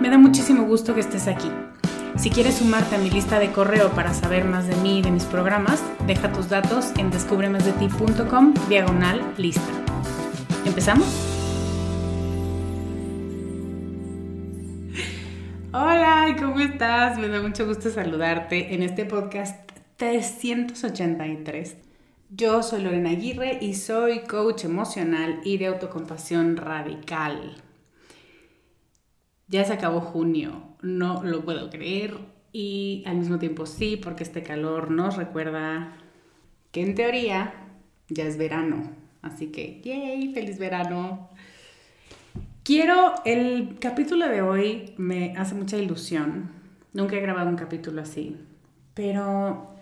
Me da muchísimo gusto que estés aquí. Si quieres sumarte a mi lista de correo para saber más de mí y de mis programas, deja tus datos en descubremasdeti.com diagonal lista. ¿Empezamos? Hola, ¿cómo estás? Me da mucho gusto saludarte en este podcast 383. Yo soy Lorena Aguirre y soy coach emocional y de autocompasión radical. Ya se acabó junio, no lo puedo creer y al mismo tiempo sí, porque este calor nos recuerda que en teoría ya es verano. Así que, ¡yay! ¡Feliz verano! Quiero, el capítulo de hoy me hace mucha ilusión. Nunca he grabado un capítulo así, pero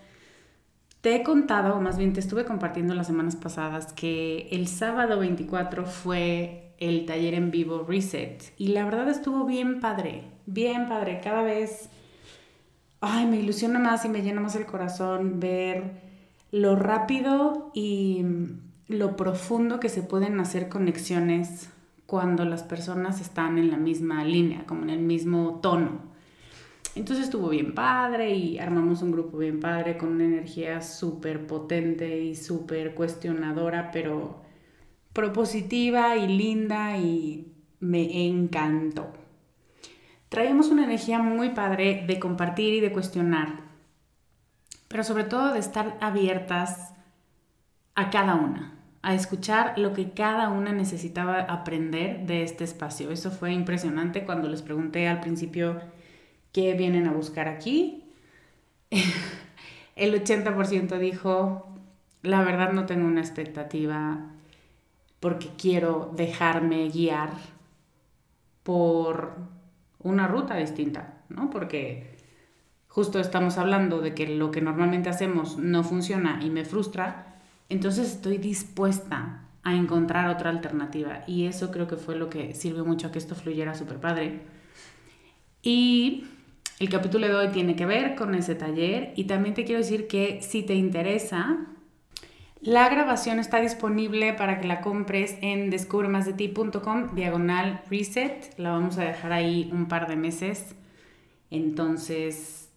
te he contado, o más bien te estuve compartiendo las semanas pasadas, que el sábado 24 fue el taller en vivo Reset. Y la verdad estuvo bien padre, bien padre. Cada vez, ay, me ilusiona más y me llena más el corazón ver lo rápido y lo profundo que se pueden hacer conexiones cuando las personas están en la misma línea, como en el mismo tono. Entonces estuvo bien padre y armamos un grupo bien padre con una energía súper potente y súper cuestionadora, pero propositiva y linda y me encantó. Traíamos una energía muy padre de compartir y de cuestionar, pero sobre todo de estar abiertas a cada una, a escuchar lo que cada una necesitaba aprender de este espacio. Eso fue impresionante cuando les pregunté al principio qué vienen a buscar aquí. El 80% dijo, la verdad no tengo una expectativa porque quiero dejarme guiar por una ruta distinta, ¿no? Porque justo estamos hablando de que lo que normalmente hacemos no funciona y me frustra, entonces estoy dispuesta a encontrar otra alternativa y eso creo que fue lo que sirvió mucho a que esto fluyera súper padre. Y el capítulo de hoy tiene que ver con ese taller y también te quiero decir que si te interesa, la grabación está disponible para que la compres en descubremasdeti.com diagonal reset. La vamos a dejar ahí un par de meses. Entonces,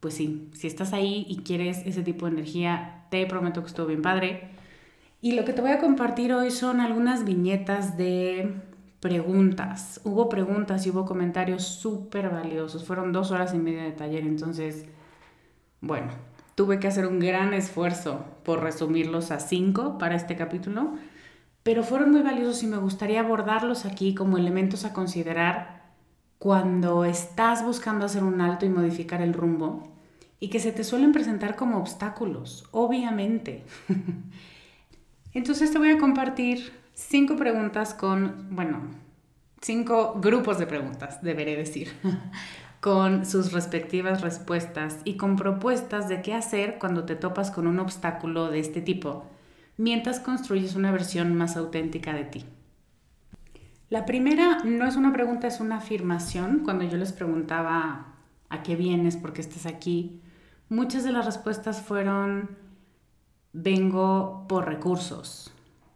pues sí, si estás ahí y quieres ese tipo de energía, te prometo que estuvo bien padre. Y lo que te voy a compartir hoy son algunas viñetas de preguntas. Hubo preguntas y hubo comentarios súper valiosos. Fueron dos horas y media de taller, entonces, bueno, tuve que hacer un gran esfuerzo por resumirlos a cinco para este capítulo, pero fueron muy valiosos y me gustaría abordarlos aquí como elementos a considerar cuando estás buscando hacer un alto y modificar el rumbo y que se te suelen presentar como obstáculos, obviamente. Entonces te voy a compartir cinco preguntas con, bueno, cinco grupos de preguntas, deberé decir, con sus respectivas respuestas y con propuestas de qué hacer cuando te topas con un obstáculo de este tipo, mientras construyes una versión más auténtica de ti. La primera no es una pregunta, es una afirmación. Cuando yo les preguntaba a qué vienes, por qué estás aquí, muchas de las respuestas fueron, vengo por recursos,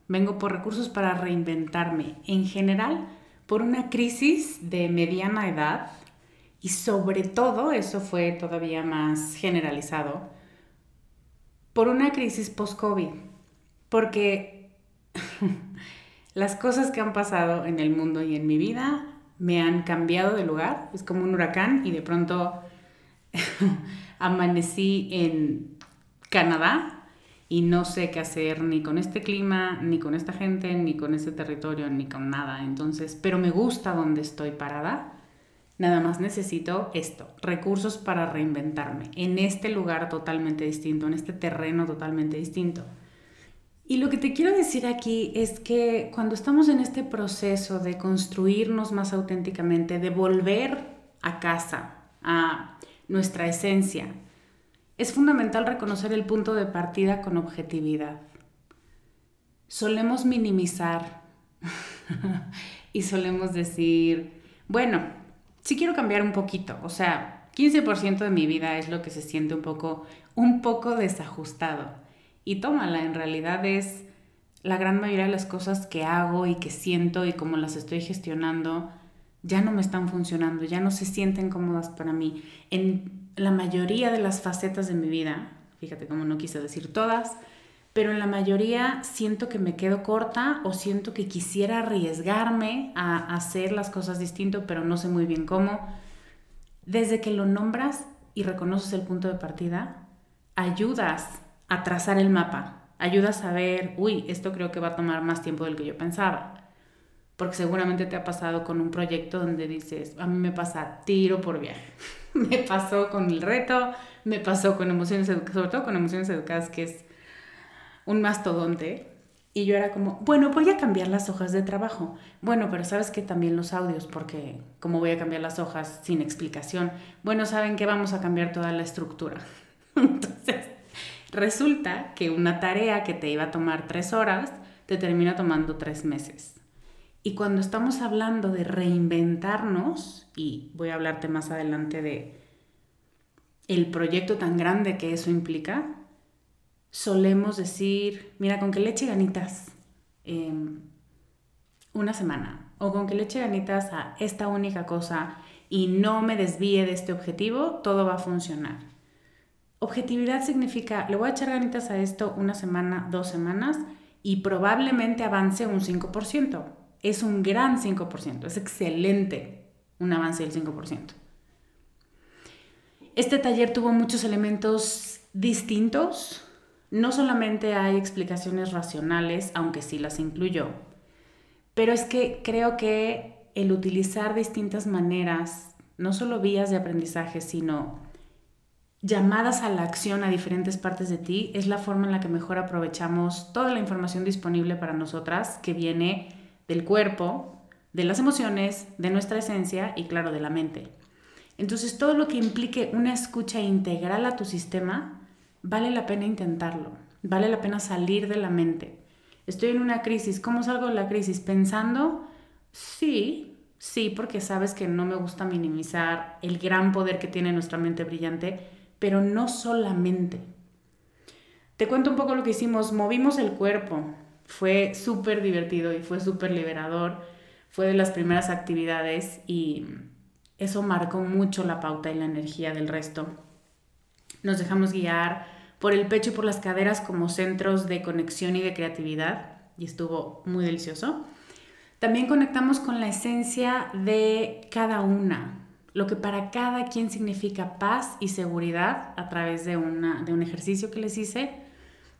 vengo por recursos para reinventarme, en general por una crisis de mediana edad y sobre todo, eso fue todavía más generalizado, por una crisis post-COVID, porque las cosas que han pasado en el mundo y en mi vida me han cambiado de lugar, es como un huracán y de pronto amanecí en Canadá y no sé qué hacer ni con este clima, ni con esta gente, ni con este territorio, ni con nada. Entonces, pero me gusta donde estoy parada. Nada más necesito esto, recursos para reinventarme en este lugar totalmente distinto, en este terreno totalmente distinto. Y lo que te quiero decir aquí es que cuando estamos en este proceso de construirnos más auténticamente, de volver a casa, a nuestra esencia, es fundamental reconocer el punto de partida con objetividad. Solemos minimizar y solemos decir, bueno, sí quiero cambiar un poquito, o sea, 15% de mi vida es lo que se siente un poco, un poco desajustado. Y tómala, en realidad es la gran mayoría de las cosas que hago y que siento y cómo las estoy gestionando ya no me están funcionando, ya no se sienten cómodas para mí. En la mayoría de las facetas de mi vida, fíjate cómo no quise decir todas, pero en la mayoría siento que me quedo corta o siento que quisiera arriesgarme a hacer las cosas distinto, pero no sé muy bien cómo. Desde que lo nombras y reconoces el punto de partida, ayudas a trazar el mapa, ayudas a ver, uy, esto creo que va a tomar más tiempo del que yo pensaba. Porque seguramente te ha pasado con un proyecto donde dices, a mí me pasa tiro por viaje. me pasó con el reto, me pasó con emociones educadas, sobre todo con emociones educadas, que es un mastodonte. Y yo era como, bueno, voy a cambiar las hojas de trabajo. Bueno, pero sabes que también los audios, porque ¿cómo voy a cambiar las hojas sin explicación? Bueno, saben que vamos a cambiar toda la estructura. Entonces, resulta que una tarea que te iba a tomar tres horas, te termina tomando tres meses. Y cuando estamos hablando de reinventarnos, y voy a hablarte más adelante de el proyecto tan grande que eso implica, solemos decir, mira, con que le eche ganitas em, una semana, o con que le eche ganitas a esta única cosa y no me desvíe de este objetivo, todo va a funcionar. Objetividad significa, le voy a echar ganitas a esto una semana, dos semanas, y probablemente avance un 5% es un gran 5%, es excelente un avance del 5%. Este taller tuvo muchos elementos distintos. No solamente hay explicaciones racionales, aunque sí las incluyó, pero es que creo que el utilizar distintas maneras, no solo vías de aprendizaje, sino llamadas a la acción a diferentes partes de ti, es la forma en la que mejor aprovechamos toda la información disponible para nosotras que viene del cuerpo, de las emociones, de nuestra esencia y claro, de la mente. Entonces todo lo que implique una escucha integral a tu sistema, vale la pena intentarlo, vale la pena salir de la mente. Estoy en una crisis, ¿cómo salgo de la crisis? Pensando, sí, sí, porque sabes que no me gusta minimizar el gran poder que tiene nuestra mente brillante, pero no solamente. Te cuento un poco lo que hicimos, movimos el cuerpo, fue súper divertido y fue súper liberador. Fue de las primeras actividades y eso marcó mucho la pauta y la energía del resto. Nos dejamos guiar por el pecho y por las caderas como centros de conexión y de creatividad y estuvo muy delicioso. También conectamos con la esencia de cada una, lo que para cada quien significa paz y seguridad a través de, una, de un ejercicio que les hice,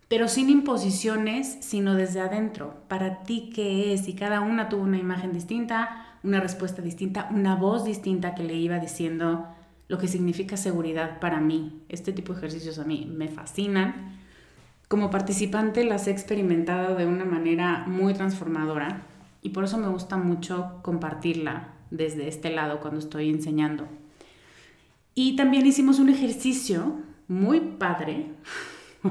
pero sin imposiciones, sino desde adentro. Para ti, ¿qué es? Y cada una tuvo una imagen distinta, una respuesta distinta, una voz distinta que le iba diciendo lo que significa seguridad para mí. Este tipo de ejercicios a mí me fascinan. Como participante las he experimentado de una manera muy transformadora y por eso me gusta mucho compartirla desde este lado cuando estoy enseñando. Y también hicimos un ejercicio muy padre.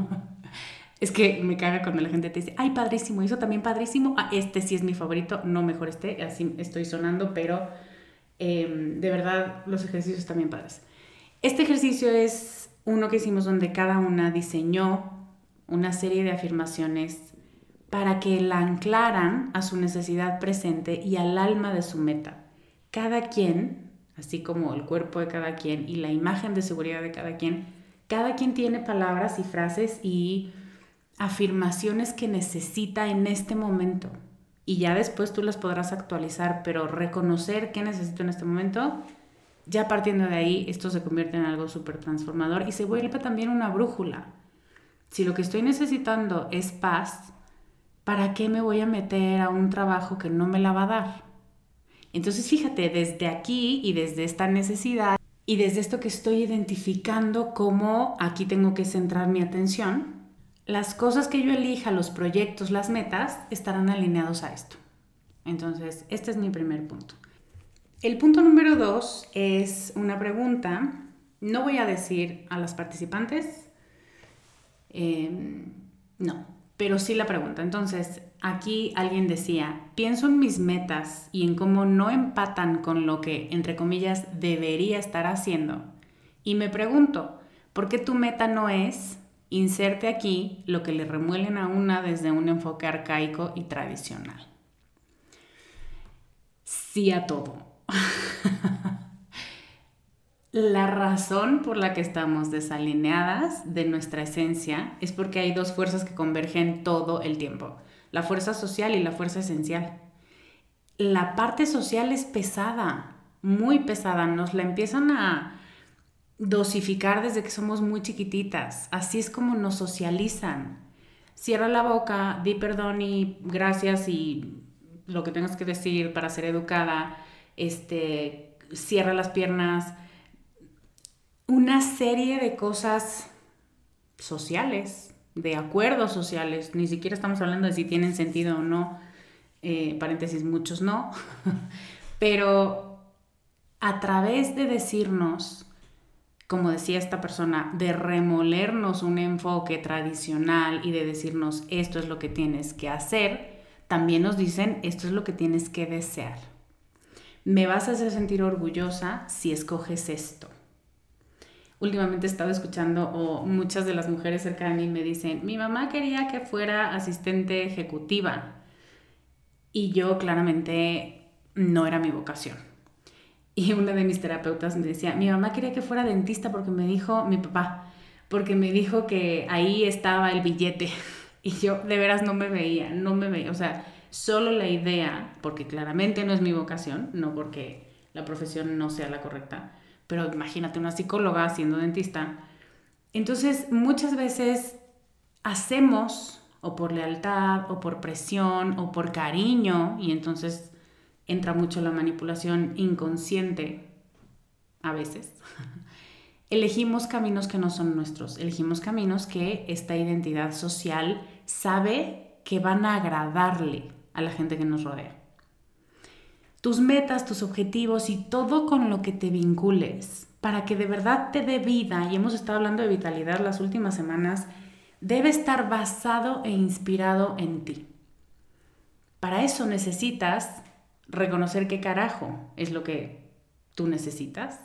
es que me caga cuando la gente te dice, ay, padrísimo, eso también padrísimo. Ah, este sí es mi favorito, no mejor este, así estoy sonando, pero Em, de verdad, los ejercicios también padres. Este ejercicio es uno que hicimos donde cada una diseñó una serie de afirmaciones para que la anclaran a su necesidad presente y al alma de su meta. Cada quien, así como el cuerpo de cada quien y la imagen de seguridad de cada quien, cada quien tiene palabras y frases y afirmaciones que necesita en este momento y ya después tú las podrás actualizar, pero reconocer qué necesito en este momento, ya partiendo de ahí, esto se convierte en algo súper transformador y se vuelve también una brújula. Si lo que estoy necesitando es paz, ¿para qué me voy a meter a un trabajo que no me la va a dar? Entonces fíjate, desde aquí y desde esta necesidad y desde esto que estoy identificando cómo aquí tengo que centrar mi atención, las cosas que yo elija, los proyectos, las metas, estarán alineados a esto. Entonces, este es mi primer punto. El punto número dos es una pregunta. No voy a decir a las participantes, em, no, pero sí la pregunta. Entonces, aquí alguien decía, pienso en mis metas y en cómo no empatan con lo que, entre comillas, debería estar haciendo. Y me pregunto, ¿por qué tu meta no es inserte aquí lo que le remuelen a una desde un enfoque arcaico y tradicional. Sí a todo. la razón por la que estamos desalineadas de nuestra esencia es porque hay dos fuerzas que convergen todo el tiempo, la fuerza social y la fuerza esencial. La parte social es pesada, muy pesada, nos la empiezan a, dosificar desde que somos muy chiquititas. Así es como nos socializan. Cierra la boca, di perdón y gracias y lo que tengas que decir para ser educada. Este, cierra las piernas. Una serie de cosas sociales, de acuerdos sociales. Ni siquiera estamos hablando de si tienen sentido o no. Eh, paréntesis, muchos no. Pero a través de decirnos como decía esta persona, de remolernos un enfoque tradicional y de decirnos esto es lo que tienes que hacer, también nos dicen esto es lo que tienes que desear. Me vas a hacer sentir orgullosa si escoges esto. Últimamente he estado escuchando o muchas de las mujeres cerca de mí me dicen, mi mamá quería que fuera asistente ejecutiva y yo claramente no era mi vocación y una de mis terapeutas me decía, mi mamá quería que fuera dentista porque me dijo, mi papá, porque me dijo que ahí estaba el billete. Y yo de veras no me veía, no me veía. O sea, solo la idea, porque claramente no es mi vocación, no porque la profesión no sea la correcta, pero imagínate una psicóloga siendo dentista. Entonces, muchas veces hacemos, o por lealtad, o por presión, o por cariño, y entonces entra mucho la manipulación inconsciente a veces. elegimos caminos que no son nuestros, elegimos caminos que esta identidad social sabe que van a agradarle a la gente que nos rodea. Tus metas, tus objetivos y todo con lo que te vincules para que de verdad te dé vida, y hemos estado hablando de vitalidad las últimas semanas, debe estar basado e inspirado en ti. Para eso necesitas reconocer qué carajo es lo que tú necesitas,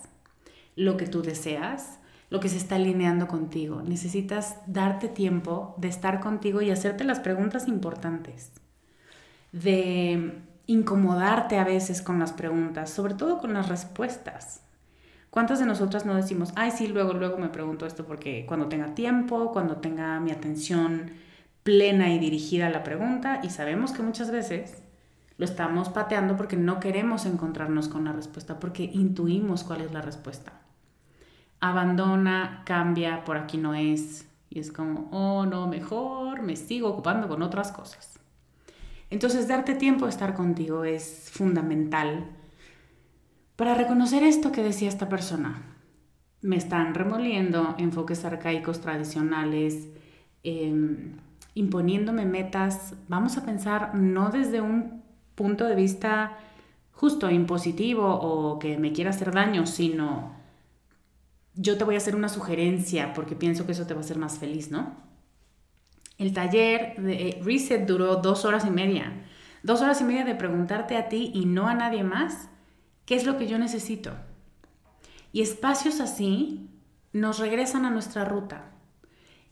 lo que tú deseas, lo que se está alineando contigo. Necesitas darte tiempo de estar contigo y hacerte las preguntas importantes, de incomodarte a veces con las preguntas, sobre todo con las respuestas. ¿Cuántas de nosotras no decimos, ay, sí, luego, luego me pregunto esto porque cuando tenga tiempo, cuando tenga mi atención plena y dirigida a la pregunta, y sabemos que muchas veces lo estamos pateando porque no queremos encontrarnos con la respuesta, porque intuimos cuál es la respuesta. Abandona, cambia, por aquí no es. Y es como, oh, no, mejor me sigo ocupando con otras cosas. Entonces, darte tiempo de estar contigo es fundamental para reconocer esto que decía esta persona. Me están remoliendo enfoques arcaicos tradicionales, em, imponiéndome metas. Vamos a pensar no desde un punto de vista justo impositivo o que me quiera hacer daño, sino yo te voy a hacer una sugerencia porque pienso que eso te va a hacer más feliz, ¿no? El taller de eh, Reset duró dos horas y media. Dos horas y media de preguntarte a ti y no a nadie más qué es lo que yo necesito. Y espacios así nos regresan a nuestra ruta.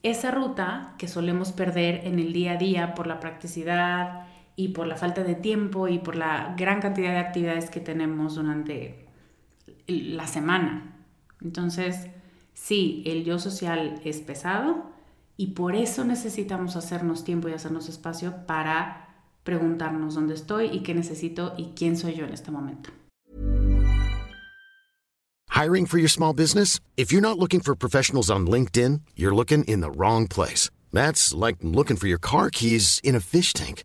Esa ruta que solemos perder en el día a día por la practicidad, y por la falta de tiempo y por la gran cantidad de actividades que tenemos durante la semana. Entonces, sí, el yo social es pesado y por eso necesitamos hacernos tiempo y hacernos espacio para preguntarnos dónde estoy y qué necesito y quién soy yo en este momento. Hiring for your small business? If you're not looking for professionals on LinkedIn, you're looking in the wrong place. That's like looking for your car keys in a fish tank.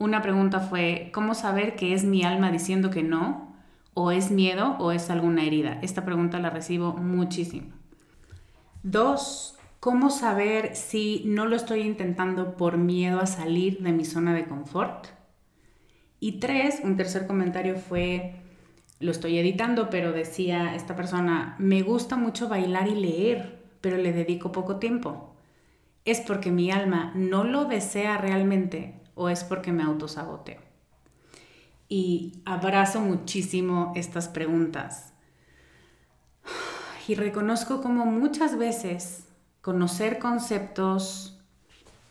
Una pregunta fue, ¿cómo saber que es mi alma diciendo que no? ¿O es miedo o es alguna herida? Esta pregunta la recibo muchísimo. Dos, ¿cómo saber si no lo estoy intentando por miedo a salir de mi zona de confort? Y tres, un tercer comentario fue, lo estoy editando, pero decía esta persona, me gusta mucho bailar y leer, pero le dedico poco tiempo. ¿Es porque mi alma no lo desea realmente o es porque me autosaboteo? Y abrazo muchísimo estas preguntas. Y reconozco como muchas veces conocer conceptos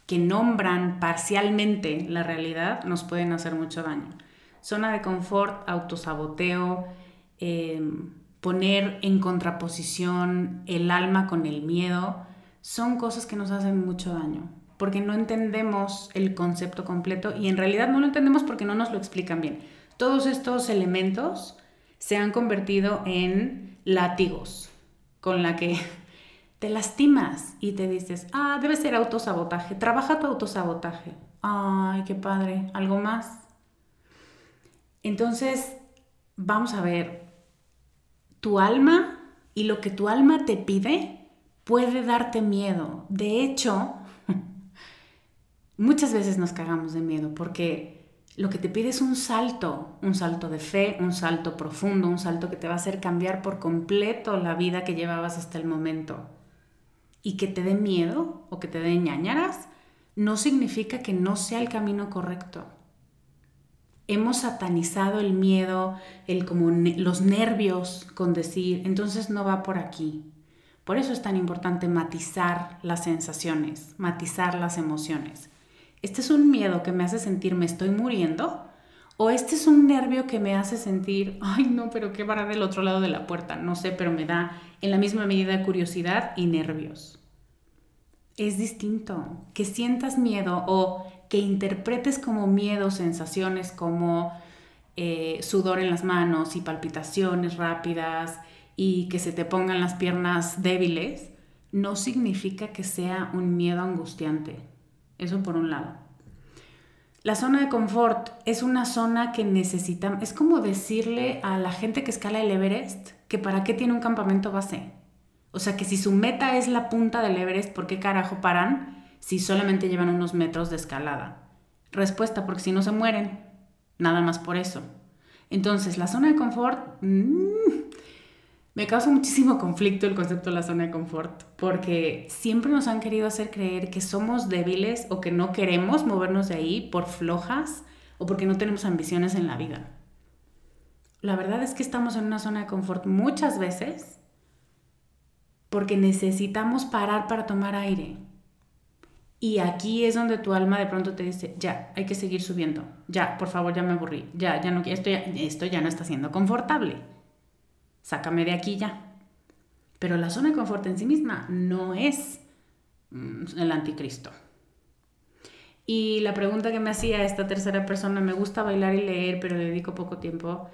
que nombran parcialmente la realidad nos pueden hacer mucho daño. Zona de confort, autosaboteo, em, poner en contraposición el alma con el miedo, son cosas que nos hacen mucho daño porque no entendemos el concepto completo y en realidad no lo entendemos porque no nos lo explican bien. Todos estos elementos se han convertido en látigos con la que te lastimas y te dices, ah, debe ser autosabotaje, trabaja tu autosabotaje. Ay, qué padre, algo más. Entonces, vamos a ver, tu alma y lo que tu alma te pide puede darte miedo. De hecho, muchas veces nos cagamos de miedo porque lo que te pide es un salto, un salto de fe, un salto profundo, un salto que te va a hacer cambiar por completo la vida que llevabas hasta el momento. Y que te dé miedo o que te dé ñañaras no significa que no sea el camino correcto. Hemos satanizado el miedo, el como los nervios con decir, entonces no va por aquí. Por eso es tan importante matizar las sensaciones, matizar las emociones. ¿Este es un miedo que me hace sentir me estoy muriendo? ¿O este es un nervio que me hace sentir, ay no, pero qué va del otro lado de la puerta? No sé, pero me da en la misma medida curiosidad y nervios. Es distinto. Que sientas miedo o que interpretes como miedo sensaciones como eh, sudor en las manos y palpitaciones rápidas y que se te pongan las piernas débiles, no significa que sea un miedo angustiante. Eso por un lado. La zona de confort es una zona que necesitamos, es como decirle a la gente que escala el Everest que para qué tiene un campamento base. O sea que si su meta es la punta del Everest, ¿por qué carajo paran si solamente llevan unos metros de escalada? Respuesta, porque si no se mueren, nada más por eso. Entonces, la zona de confort, mm, Me causa muchísimo conflicto el concepto de la zona de confort, porque siempre nos han querido hacer creer que somos débiles o que no queremos movernos de ahí por flojas o porque no tenemos ambiciones en la vida. La verdad es que estamos en una zona de confort muchas veces porque necesitamos parar para tomar aire. Y aquí es donde tu alma de pronto te dice, ya, hay que seguir subiendo. Ya, por favor, ya me aburrí. Ya, ya no esto ya, esto ya no está siendo confortable sácame de aquí ya. Pero la zona de confort en sí misma no es mm, el anticristo. Y la pregunta que me hacía esta tercera persona, me gusta bailar y leer, pero le dedico poco tiempo,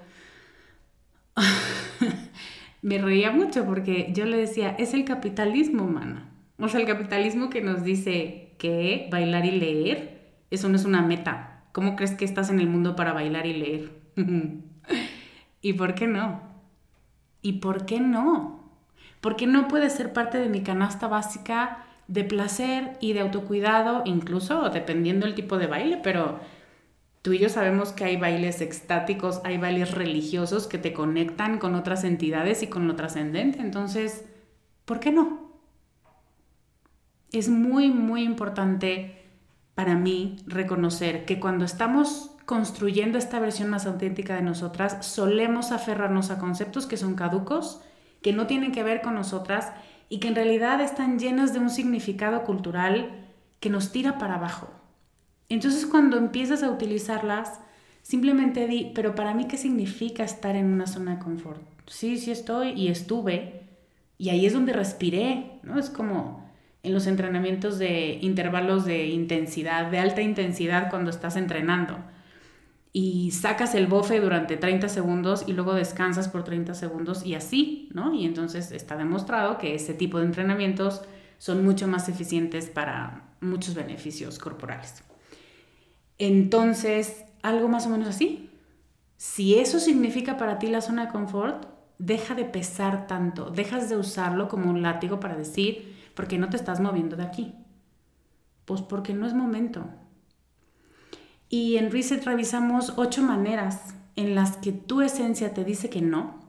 me reía mucho porque yo le decía, es el capitalismo, humano. O sea, el capitalismo que nos dice que bailar y leer, eso no es una meta. ¿Cómo crees que estás en el mundo para bailar y leer? ¿Y por qué no? ¿Y por qué no? Porque no puede ser parte de mi canasta básica de placer y de autocuidado, incluso dependiendo del tipo de baile, pero tú y yo sabemos que hay bailes extáticos, hay bailes religiosos que te conectan con otras entidades y con lo trascendente. Entonces, ¿por qué no? Es muy, muy importante para mí reconocer que cuando estamos construyendo esta versión más auténtica de nosotras, solemos aferrarnos a conceptos que son caducos, que no tienen que ver con nosotras y que en realidad están llenas de un significado cultural que nos tira para abajo. Entonces cuando empiezas a utilizarlas, simplemente di, pero para mí, ¿qué significa estar en una zona de confort? Sí, sí estoy y estuve, y ahí es donde respiré, ¿no? Es como en los entrenamientos de intervalos de intensidad, de alta intensidad cuando estás entrenando y sacas el bofe durante 30 segundos y luego descansas por 30 segundos y así, ¿no? Y entonces está demostrado que ese tipo de entrenamientos son mucho más eficientes para muchos beneficios corporales. Entonces, algo más o menos así. Si eso significa para ti la zona de confort, deja de pesar tanto, dejas de usarlo como un látigo para decir, ¿por qué no te estás moviendo de aquí? Pues porque no es momento, y en Reset revisamos ocho maneras en las que tu esencia te dice que no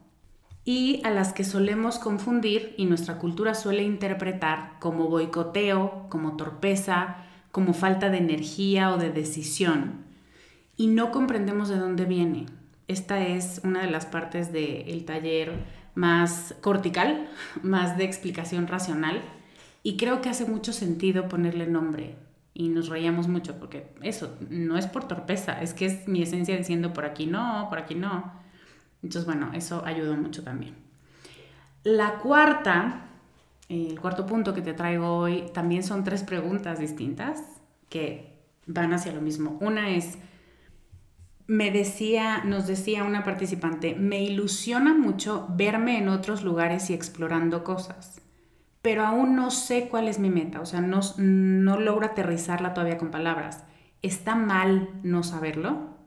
y a las que solemos confundir y nuestra cultura suele interpretar como boicoteo, como torpeza, como falta de energía o de decisión. Y no comprendemos de dónde viene. Esta es una de las partes del taller más cortical, más de explicación racional. Y creo que hace mucho sentido ponerle nombre y nos reíamos mucho porque eso no es por torpeza, es que es mi esencia diciendo por aquí no, por aquí no. Entonces, bueno, eso ayudó mucho también. La cuarta, el cuarto punto que te traigo hoy, también son tres preguntas distintas que van hacia lo mismo. Una es, me decía, nos decía una participante, me ilusiona mucho verme en otros lugares y explorando cosas pero aún no sé cuál es mi meta, o sea, no, no logro aterrizarla todavía con palabras. ¿Está mal no saberlo?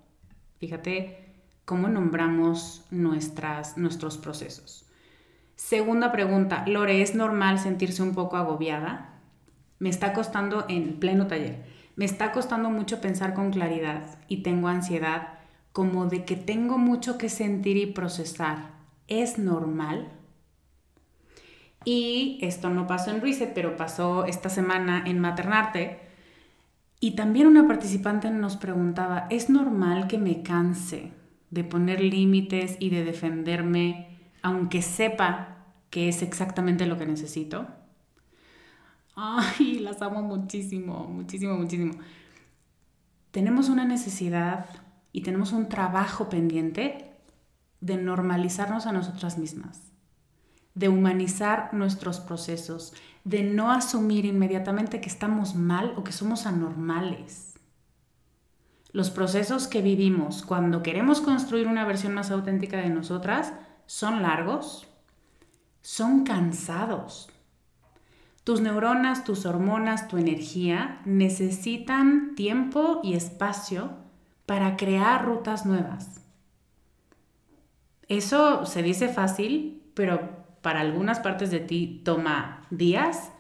Fíjate cómo nombramos nuestras, nuestros procesos. Segunda pregunta, Lore, ¿es normal sentirse un poco agobiada? Me está costando en pleno taller, me está costando mucho pensar con claridad y tengo ansiedad como de que tengo mucho que sentir y procesar. ¿Es normal? Y esto no pasó en Reset, pero pasó esta semana en Maternarte. Y también una participante nos preguntaba, ¿es normal que me canse de poner límites y de defenderme, aunque sepa que es exactamente lo que necesito? Ay, las amo muchísimo, muchísimo, muchísimo. Tenemos una necesidad y tenemos un trabajo pendiente de normalizarnos a nosotras mismas de humanizar nuestros procesos, de no asumir inmediatamente que estamos mal o que somos anormales. Los procesos que vivimos cuando queremos construir una versión más auténtica de nosotras son largos, son cansados. Tus neuronas, tus hormonas, tu energía necesitan tiempo y espacio para crear rutas nuevas. Eso se dice fácil, pero para algunas partes de ti toma días,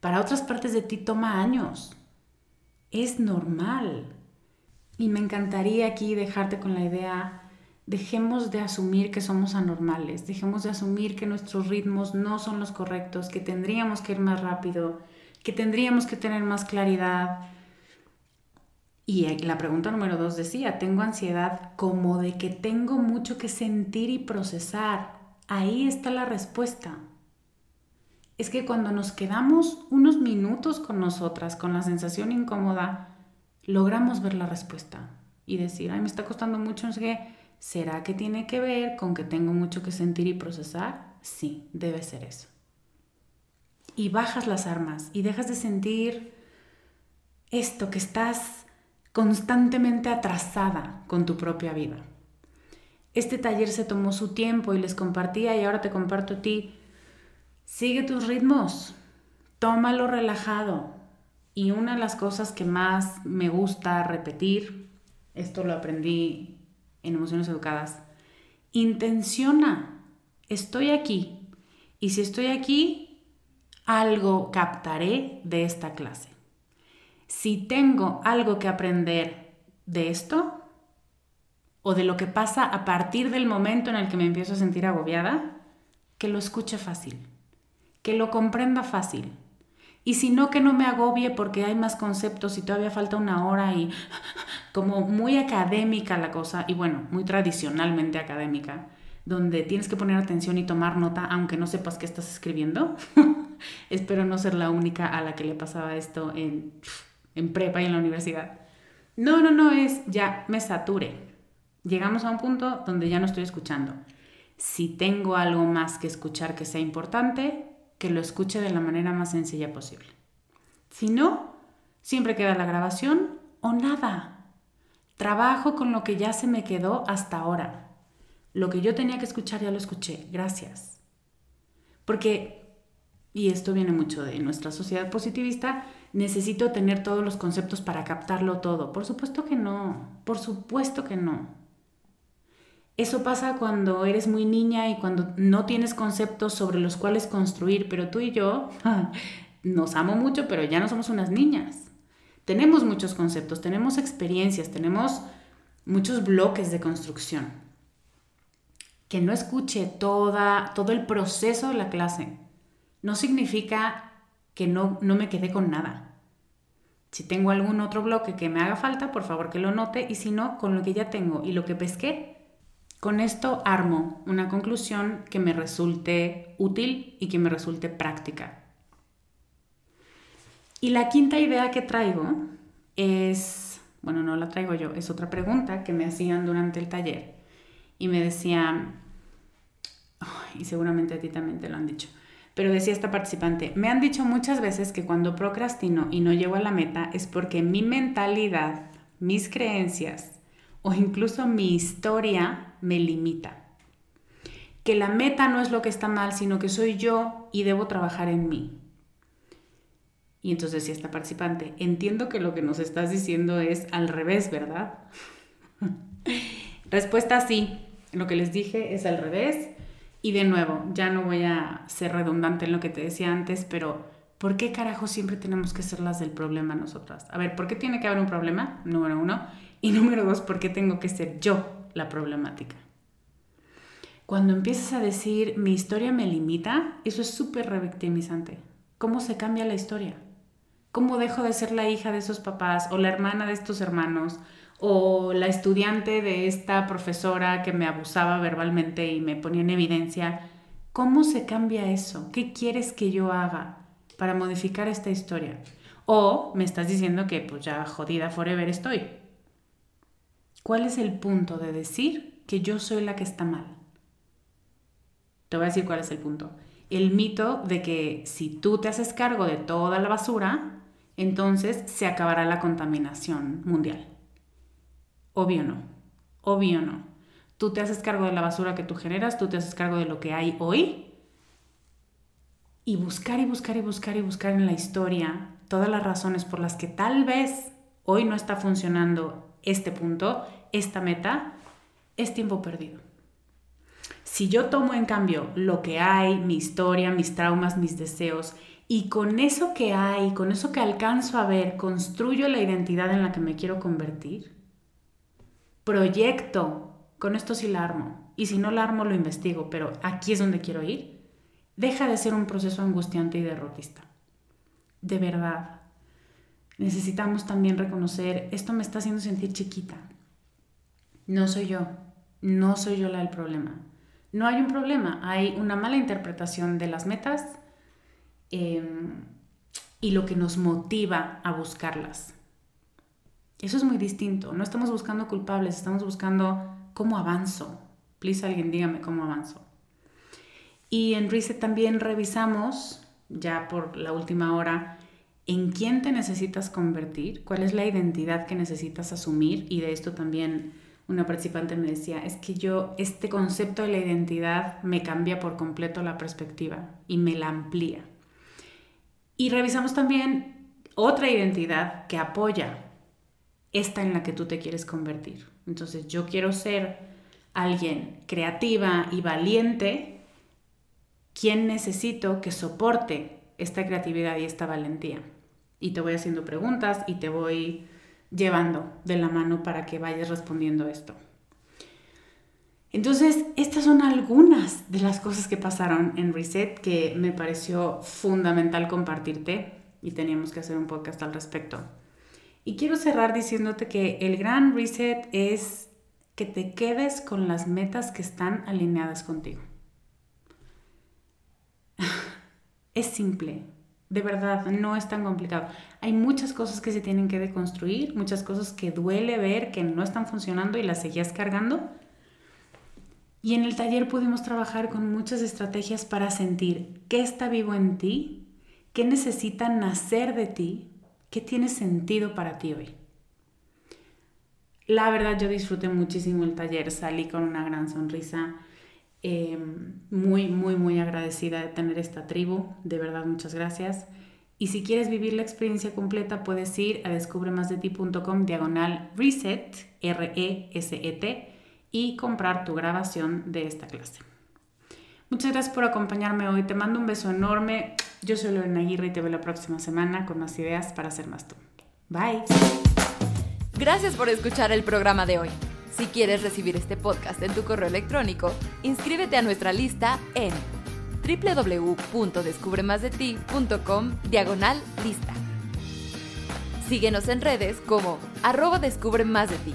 para otras partes de ti toma años. Es normal. Y me encantaría aquí dejarte con la idea Dejemos de asumir que somos anormales, dejemos de asumir que nuestros ritmos no son los correctos, que tendríamos que ir más rápido, que tendríamos que tener más claridad. Y la pregunta número dos decía, tengo ansiedad como de que tengo mucho que sentir y procesar. Ahí está la respuesta. Es que cuando nos quedamos unos minutos con nosotras, con la sensación incómoda, logramos ver la respuesta y decir, ay, me está costando mucho, no sé qué ¿Será que tiene que ver con que tengo mucho que sentir y procesar? Sí, debe ser eso. Y bajas las armas y dejas de sentir esto que estás constantemente atrasada con tu propia vida. Este taller se tomó su tiempo y les compartía y ahora te comparto a ti. Sigue tus ritmos, tómalo relajado. Y una de las cosas que más me gusta repetir, esto lo aprendí en emociones educadas. Intenciona, estoy aquí. Y si estoy aquí, algo captaré de esta clase. Si tengo algo que aprender de esto, o de lo que pasa a partir del momento en el que me empiezo a sentir agobiada, que lo escuche fácil, que lo comprenda fácil. Y si no, que no me agobie porque hay más conceptos y todavía falta una hora y como muy académica la cosa, y bueno, muy tradicionalmente académica, donde tienes que poner atención y tomar nota aunque no sepas qué estás escribiendo. Espero no ser la única a la que le pasaba esto en, en prepa y en la universidad. No, no, no, es ya me sature. Llegamos a un punto donde ya no estoy escuchando. Si tengo algo más que escuchar que sea importante, que lo escuche de la manera más sencilla posible. Si no, siempre queda la grabación o nada. Trabajo con lo que ya se me quedó hasta ahora. Lo que yo tenía que escuchar ya lo escuché. Gracias. Porque, y esto viene mucho de nuestra sociedad positivista, necesito tener todos los conceptos para captarlo todo. Por supuesto que no. Por supuesto que no. Eso pasa cuando eres muy niña y cuando no tienes conceptos sobre los cuales construir, pero tú y yo nos amo mucho, pero ya no somos unas niñas tenemos muchos conceptos, tenemos experiencias, tenemos muchos bloques de construcción. Que no escuche toda, todo el proceso de la clase no significa que no, no me quedé con nada. Si tengo algún otro bloque que me haga falta, por favor que lo note y si no, con lo que ya tengo y lo que pesqué, con esto armo una conclusión que me resulte útil y que me resulte práctica. Y la quinta idea que traigo es, bueno, no la traigo yo, es otra pregunta que me hacían durante el taller. Y me decían, y seguramente a ti también te lo han dicho, pero decía esta participante, me han dicho muchas veces que cuando procrastino y no llego a la meta es porque mi mentalidad, mis creencias o incluso mi historia me limita. Que la meta no es lo que está mal, sino que soy yo y debo trabajar en mí. Y entonces decía esta participante, entiendo que lo que nos estás diciendo es al revés, ¿verdad? Respuesta sí, lo que les dije es al revés. Y de nuevo, ya no voy a ser redundante en lo que te decía antes, pero ¿por qué carajo siempre tenemos que ser las del problema nosotras? A ver, ¿por qué tiene que haber un problema? Número uno. Y número dos, ¿por qué tengo que ser yo la problemática? Cuando empiezas a decir mi historia me limita, eso es súper revictimizante. ¿Cómo se cambia la historia? ¿Cómo dejo de ser la hija de esos papás o la hermana de estos hermanos o la estudiante de esta profesora que me abusaba verbalmente y me ponía en evidencia? ¿Cómo se cambia eso? ¿Qué quieres que yo haga para modificar esta historia? O me estás diciendo que pues ya jodida forever estoy. ¿Cuál es el punto de decir que yo soy la que está mal? Te voy a decir cuál es el punto. El mito de que si tú te haces cargo de toda la basura, entonces se acabará la contaminación mundial. Obvio no, obvio no. Tú te haces cargo de la basura que tú generas, tú te haces cargo de lo que hay hoy y buscar y buscar y buscar y buscar en la historia todas las razones por las que tal vez hoy no está funcionando este punto, esta meta, es tiempo perdido. Si yo tomo en cambio lo que hay, mi historia, mis traumas, mis deseos, y con eso que hay, con eso que alcanzo a ver, construyo la identidad en la que me quiero convertir. Proyecto con esto sí la armo. Y si no la armo, lo investigo, pero aquí es donde quiero ir. Deja de ser un proceso angustiante y derrotista. De verdad. Necesitamos también reconocer, esto me está haciendo sentir chiquita. No soy yo. No soy yo la del problema. No hay un problema, hay una mala interpretación de las metas em, y lo que nos motiva a buscarlas. Eso es muy distinto. No estamos buscando culpables, estamos buscando cómo avanzo. Please, alguien dígame cómo avanzo. Y en Reset también revisamos, ya por la última hora, en quién te necesitas convertir, cuál es la identidad que necesitas asumir. Y de esto también una participante me decía, es que yo, este concepto de la identidad me cambia por completo la perspectiva y me la amplía. Y revisamos también otra identidad que apoya esta en la que tú te quieres convertir. Entonces yo quiero ser alguien creativa y valiente, ¿quién necesito que soporte esta creatividad y esta valentía? Y te voy haciendo preguntas y te voy llevando de la mano para que vayas respondiendo esto. Entonces, estas son algunas de las cosas que pasaron en Reset que me pareció fundamental compartirte y teníamos que hacer un podcast al respecto. Y quiero cerrar diciéndote que el gran reset es que te quedes con las metas que están alineadas contigo. es simple, de verdad, no es tan complicado. Hay muchas cosas que se tienen que deconstruir, muchas cosas que duele ver que no están funcionando y las seguías cargando. Y en el taller pudimos trabajar con muchas estrategias para sentir qué está vivo en ti, qué necesita nacer de ti ¿Qué tiene sentido para ti hoy? La verdad yo disfruté muchísimo el taller, salí con una gran sonrisa, em, muy, muy, muy agradecida de tener esta tribu, de verdad muchas gracias. Y si quieres vivir la experiencia completa, puedes ir a descubremasdeti.com diagonal reset, R-E-S-E-T, y comprar tu grabación de esta clase. Muchas gracias por acompañarme hoy. Te mando un beso enorme. Yo soy Lorena Aguirre y te veo la próxima semana con más ideas para ser más tú. Bye. Gracias por escuchar el programa de hoy. Si quieres recibir este podcast en tu correo electrónico, inscríbete a nuestra lista en www.descubremasdeti.com diagonal lista. Síguenos en redes como arroba descubre de ti.